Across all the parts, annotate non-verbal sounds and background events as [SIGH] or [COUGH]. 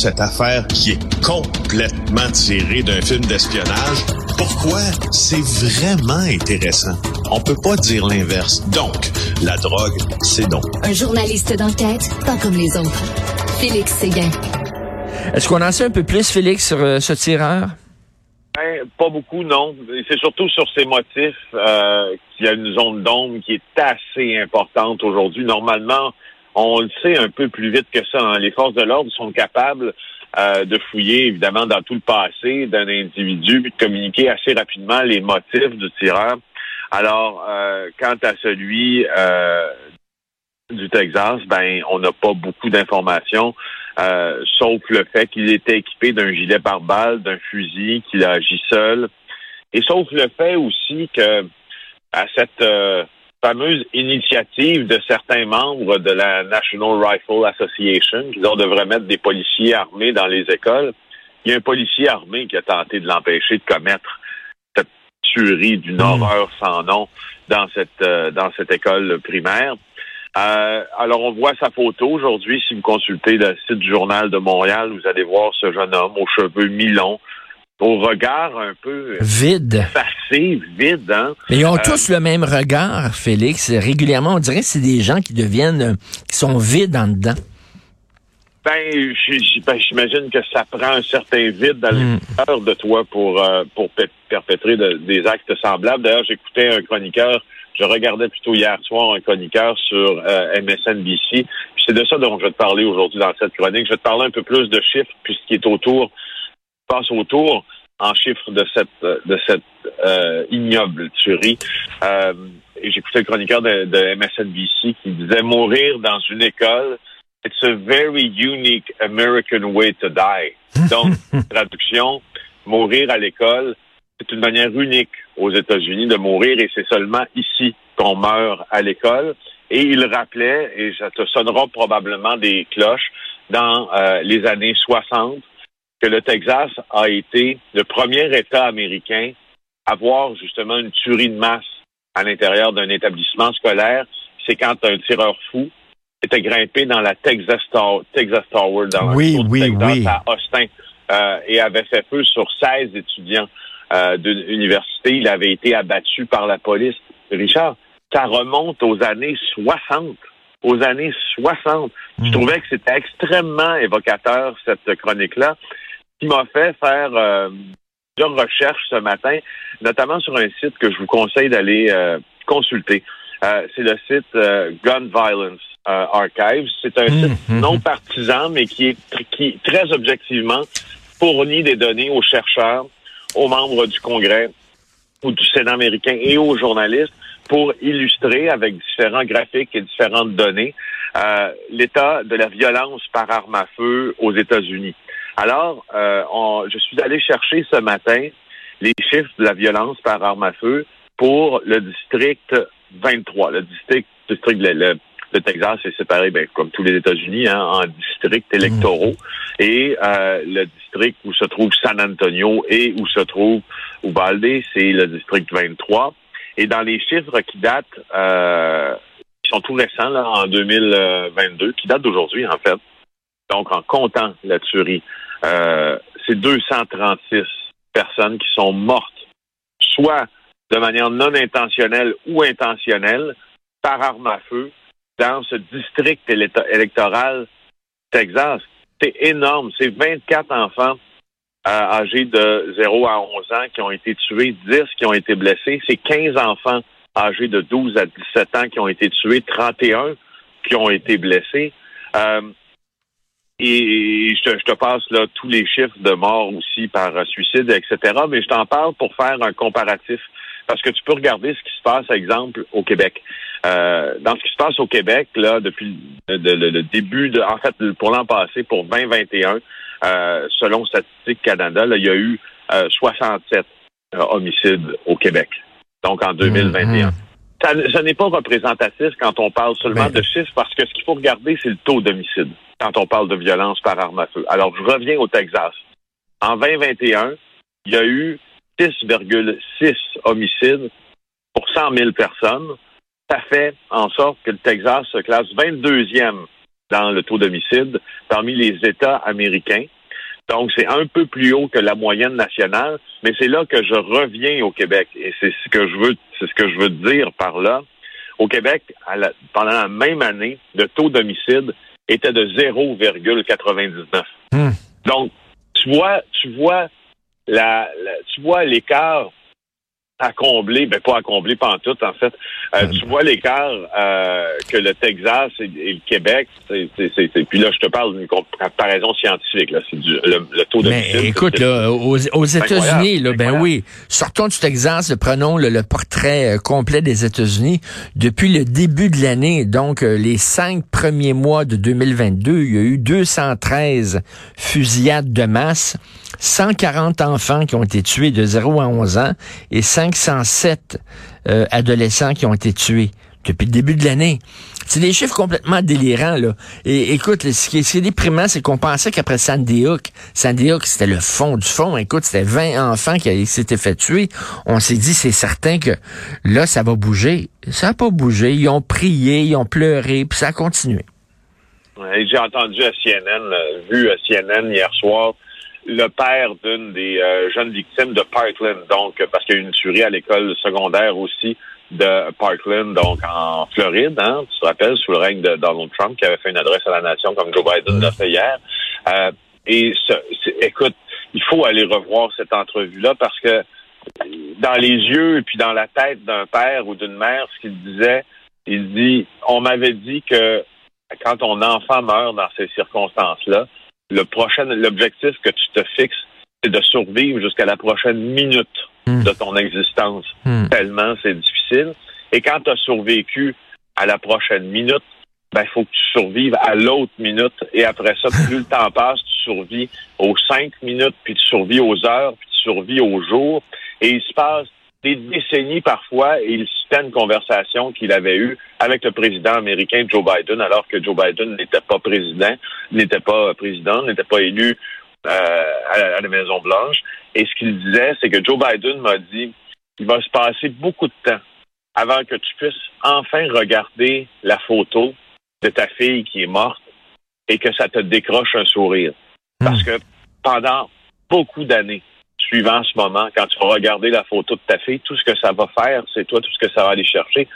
Cette affaire qui est complètement tirée d'un film d'espionnage, pourquoi? C'est vraiment intéressant? On peut pas dire l'inverse. Donc, la drogue, c'est non. Un journaliste d'enquête, pas comme les autres. Félix Séguin. Est-ce qu'on en sait un peu plus, Félix, sur euh, ce tireur? Ben, pas beaucoup, non. C'est surtout sur ces motifs euh, qu'il y a une zone d'ombre qui est assez importante aujourd'hui. Normalement, on le sait un peu plus vite que ça. Hein. Les forces de l'ordre sont capables euh, de fouiller, évidemment, dans tout le passé d'un individu, puis de communiquer assez rapidement les motifs du tireur. Alors, euh, quant à celui euh, du Texas, ben, on n'a pas beaucoup d'informations, sauf le fait qu'il était équipé d'un gilet pare-balles, d'un fusil, qu'il a agi seul, et sauf le fait aussi que à cette fameuse initiative de certains membres de la National Rifle Association, qui devrait mettre des policiers armés dans les écoles, il y a un policier armé qui a tenté de l'empêcher de commettre cette tuerie d'une horreur sans nom dans cette euh, dans cette école primaire. Euh, alors, on voit sa photo aujourd'hui. Si vous consultez le site du Journal de Montréal, vous allez voir ce jeune homme aux cheveux mi-longs, au regard un peu vide, effacé, vide. Hein? Mais ils ont tous le même regard, Félix. Régulièrement, on dirait que c'est des gens qui deviennent, qui sont vides en dedans. Ben, j'imagine que ça prend un certain vide dans l'intérieur de toi pour euh, pour perpétrer des actes semblables. D'ailleurs, j'écoutais un chroniqueur je regardais plutôt hier soir un chroniqueur sur euh, MSNBC. C'est de ça dont je vais te parler aujourd'hui dans cette chronique. Je vais te parler un peu plus de chiffres, puisqu'il est autour, passe autour en chiffres de cette de cette euh, ignoble tuerie. Euh, j'écoutais le chroniqueur de, de MSNBC qui disait mourir dans une école, it's a very unique American way to die. Donc, [LAUGHS] traduction, mourir à l'école, c'est une manière unique aux États-Unis de mourir et c'est seulement ici qu'on meurt à l'école. Et il rappelait, et ça te sonnera probablement des cloches, dans euh, les années 60, que le Texas a été le premier État américain à voir justement une tuerie de masse à l'intérieur d'un établissement scolaire. C'est quand un tireur fou était grimpé dans la Texas, Texas Tower dans oui, oui, oui. à Austin euh, et avait fait feu sur 16 étudiants euh, d'une université. Il avait été abattu par la police. Richard, ça remonte aux années 60. Aux années 60. Je hmm. trouvais que c'était extrêmement évocateur, cette chronique-là, qui m'a fait faire euh, plusieurs recherches ce matin, notamment sur un site que je vous conseille d'aller euh, consulter. Euh, c'est le site Gun Violence Archives. C'est un site hmm, non partisan, mais qui est qui très objectivement fournit des données aux chercheurs aux membres du Congrès ou du Sénat américain et aux journalistes pour illustrer avec différents graphiques et différentes données euh, l'état de la violence par arme à feu aux États-Unis. Alors, euh, je suis allé chercher ce matin les chiffres de la violence par arme à feu pour le district 23, le district, district le, le Texas est séparé, ben, comme tous les États-Unis, hein, en districts électoraux. Mmh. Et euh, le district où se trouve San Antonio et où se trouve Ubalde, c'est le district 23. Et dans les chiffres qui datent, euh, qui sont tout récents, là, en 2022, qui datent d'aujourd'hui, en fait, donc en comptant la tuerie, euh, c'est 236 personnes qui sont mortes, soit de manière non intentionnelle ou intentionnelle, par arme à feu, dans ce district électoral Texas. C'est énorme. C'est 24 enfants euh, âgés de 0 à 11 ans qui ont été tués, 10 qui ont été blessés. C'est 15 enfants âgés de 12 à 17 ans qui ont été tués, 31 qui ont été blessés. Euh, et je te, je te, passe là tous les chiffres de morts aussi par suicide, etc. Mais je t'en parle pour faire un comparatif parce que tu peux regarder ce qui se passe, par exemple, au Québec. Euh, dans ce qui se passe au Québec, là, depuis le, début de, en fait, pour l'an passé, pour 2021, euh, selon Statistique Canada, là, il y a eu 67 homicides au Québec. Donc en 2021. Mmh, ça, ça n'est pas représentatif quand on parle seulement ben, de chiffres, parce que ce qu'il faut regarder, c'est le taux d'homicide quand on parle de violence par arme à feu. Alors, je reviens au Texas. En 2021, il y a eu 6,6 homicides pour 100 000 personnes. Ça fait en sorte que le Texas se classe 22e dans le taux d'homicide parmi les États américains. Donc, c'est un peu plus haut que la moyenne nationale, mais c'est là que je reviens au Québec. Et c'est ce que je veux, c'est ce que je veux dire par là. Au Québec, pendant la même année, le taux d'homicide était de 0,99. Hmm. Donc, tu vois, tu vois la tu vois l'écart à combler, ben pas à combler tout en fait. Euh, tu vois l'écart euh, que le Texas et, le Québec, c'est, puis là je te parle d'une comparaison scientifique, là, c'est le, taux de. Mais écoute, là, aux, États-Unis, là, ben oui, sortons du Texas, prenons le, portrait euh, complet des États-Unis. Depuis le début de l'année, donc les cinq premiers mois de 2022, il y a eu 213 fusillades de masse, 140 enfants qui ont été tués de 0 à 11 ans et 5 507 euh, adolescents qui ont été tués depuis le début de l'année. C'est des chiffres complètement délirants, là. Et écoute, ce qui est, déprimant, c'est qu'on pensait qu'après Sandy Hook, Sandy Hook, c'était le fond du fond. Écoute, c'était 20 enfants qui s'étaient fait tuer. On s'est dit, c'est certain que là, ça va bouger. Ça n'a pas bougé. Ils ont prié, ils ont pleuré, puis ça a continué. J'ai entendu à CNN, vu à CNN hier soir, le père d'une des euh, jeunes victimes de Parkland, donc parce qu'il y a eu une tuerie à l'école secondaire aussi de Parkland, donc en Floride, hein, tu te rappelles, sous le règne de Donald Trump, qui avait fait une adresse à la nation comme Joe Biden l'a fait hier. Euh, et écoute, il faut aller revoir cette entrevue-là parce que dans les yeux et puis dans la tête d'un père ou d'une mère, ce qu'il disait, il dit, on m'avait dit que quand ton enfant meurt dans ces circonstances-là, le prochain, l'objectif que tu te fixes, c'est de survivre jusqu'à la prochaine minute hmm. de ton existence. Hmm. Tellement c'est difficile. Et quand tu as survécu à la prochaine minute, ben, il faut que tu survives à l'autre minute. Et après ça, plus le temps passe, tu survis aux cinq minutes, puis tu survis aux heures, puis tu survis aux jours. Et il se passe des décennies parfois, et il citait une conversation qu'il avait eue avec le président américain Joe Biden, alors que Joe Biden n'était pas président, n'était pas président, n'était pas élu euh, à, la, Maison Blanche. Et ce qu'il disait, c'est que Joe Biden m'a dit qu'il va se passer beaucoup de temps avant que tu puisses enfin regarder la photo de ta fille qui est morte et que ça te décroche un sourire. Parce hmm. que pendant beaucoup d'années, suivant ce moment, quand tu vas regarder la photo de ta fille, tout ce que ça va faire, c'est toi, tout ce que ça va aller chercher,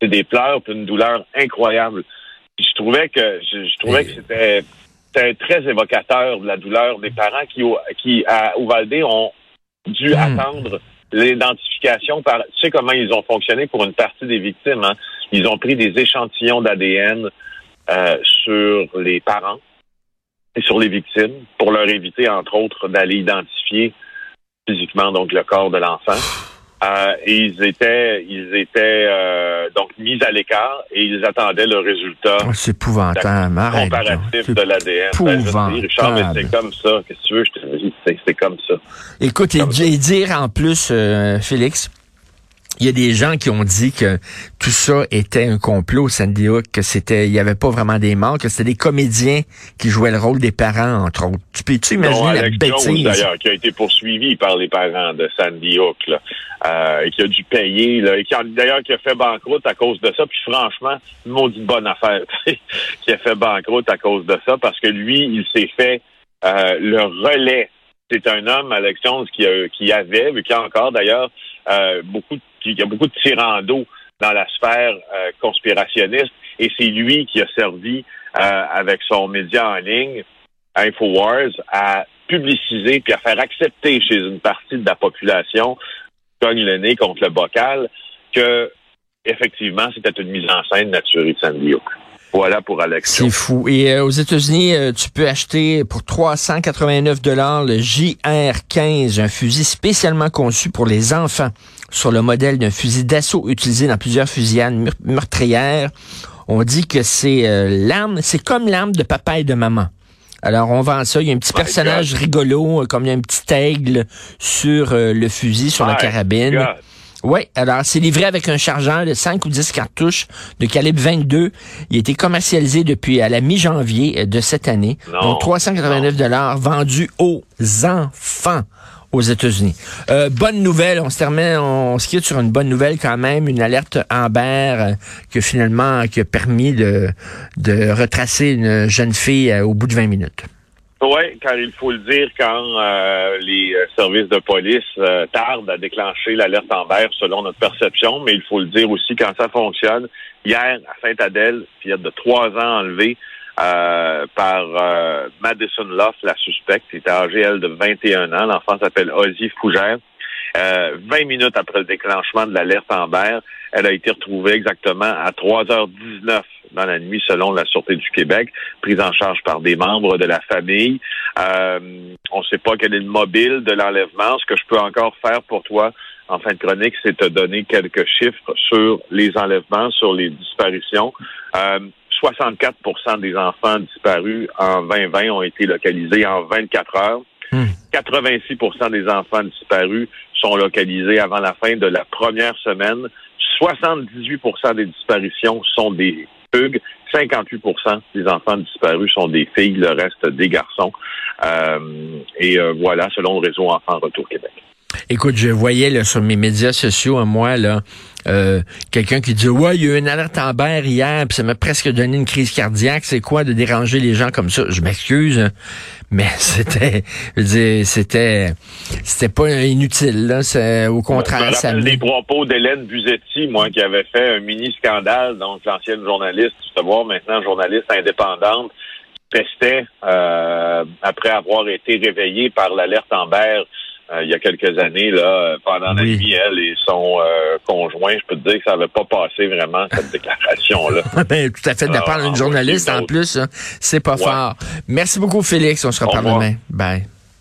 c'est des pleurs puis une douleur incroyable. je trouvais que je, trouvais que c'était très évocateur de la douleur des parents qui, qui à Uvalde ont dû hmm. attendre l'identification par. Tu sais comment ils ont fonctionné pour une partie des victimes. Hein? Ils ont pris des échantillons d'ADN euh, sur les parents et sur les victimes pour leur éviter, entre autres, d'aller identifier physiquement donc le corps de l'enfant. Euh, et ils étaient, ils étaient euh, donc mis à l'écart et ils attendaient le résultat. Oh, c'est épouvantable. Comparatif de l'ADN. Ben, Richard, c'est comme ça. Qu'est-ce que tu veux? Je te dis, c'est comme ça. Écoute, et, dire en plus, euh, Félix, il y a des gens qui ont dit que tout ça était un complot, Sandy Hook, que c'était, il y avait pas vraiment des morts, que c'était des comédiens qui jouaient le rôle des parents, entre autres. Tu peux-tu imaginer la bêtise? d'ailleurs, qui a été poursuivi par les parents de Sandy Hook, là, euh, et qui a dû payer, là, et qui a, d'ailleurs, qui a fait banqueroute à cause de ça, puis franchement, une maudite bonne affaire, [LAUGHS] qui a fait banqueroute à cause de ça, parce que lui, il s'est fait euh, le relais. C'est un homme, Alexandre, qui, a, qui avait, mais qui a encore d'ailleurs, euh, beaucoup de il y a beaucoup de tirando dans la sphère euh, conspirationniste et c'est lui qui a servi euh, avec son média en ligne, Infowars, à publiciser puis à faire accepter chez une partie de la population cogne le nez contre le bocal que effectivement c'était une mise en scène naturelle de Sandy Hook. Voilà pour Alex. C'est fou. Et euh, aux États-Unis, tu peux acheter pour 389 dollars le JR-15, un fusil spécialement conçu pour les enfants. Sur le modèle d'un fusil d'assaut utilisé dans plusieurs fusillades meurtrières. On dit que c'est euh, l'arme, c'est comme l'arme de papa et de maman. Alors, on vend ça. Il y a un petit personnage rigolo, euh, comme il y a un petit aigle sur euh, le fusil, sur la carabine. Oui, alors c'est livré avec un chargeur de 5 ou 10 cartouches de calibre 22. Il a été commercialisé depuis à la mi-janvier de cette année. donc 389 dollars vendu aux enfants aux États-Unis. Euh, bonne nouvelle, on se termine, on se quitte sur une bonne nouvelle quand même, une alerte Amber euh, que finalement qui a permis de, retracer une jeune fille euh, au bout de 20 minutes. Oui, car il faut le dire, quand les services de police tardent à déclencher l'alerte Amber selon notre perception, mais il faut le dire aussi quand ça fonctionne. Hier, à Sainte-Adèle, fillette de trois ans enlevée, euh, par euh, Madison Loft, la suspecte, qui était âgée, elle, de 21 ans. L'enfant s'appelle Ozzy Fougère. Euh, 20 minutes après le déclenchement de l'alerte Amber, elle a été retrouvée exactement à 3h19 dans la nuit, selon la Sûreté du Québec, prise en charge par des membres de la famille. Euh, on ne sait pas quel est le mobile de l'enlèvement. Ce que je peux encore faire pour toi en fin de chronique, c'est te donner quelques chiffres sur les enlèvements, sur les disparitions. Euh, 64% des enfants disparus en 2020 ont été localisés en 24 heures. 86% hmm. des enfants disparus sont localisés avant la fin de la première semaine. 78% des disparitions sont des fugues. 58% des enfants disparus sont des filles, le reste des garçons. Euh, et euh, voilà, selon le réseau Enfants Retour Québec. Écoute, je voyais là, sur mes médias sociaux, à moi, là, euh, quelqu'un qui dit Ouais, il y a eu une alerte en berre hier, puis ça m'a presque donné une crise cardiaque. C'est quoi de déranger les gens comme ça? Je m'excuse, mais [LAUGHS] c'était c'était c'était pas inutile, là. C'est au contraire. Je me des propos d'Hélène Buzetti, moi, qui avait fait un mini scandale, donc l'ancienne journaliste, tu sais voir maintenant journaliste indépendante, qui pestait euh, après avoir été réveillée par l'alerte en berre euh, il y a quelques années, là, pendant la nuit, elle et son euh, conjoint, je peux te dire que ça n'avait pas passé vraiment cette [LAUGHS] déclaration-là. [LAUGHS] ben, tout à fait, de parler d'une journaliste en plus, hein. c'est pas fort. Merci beaucoup, Félix. On se reparle demain. Bye.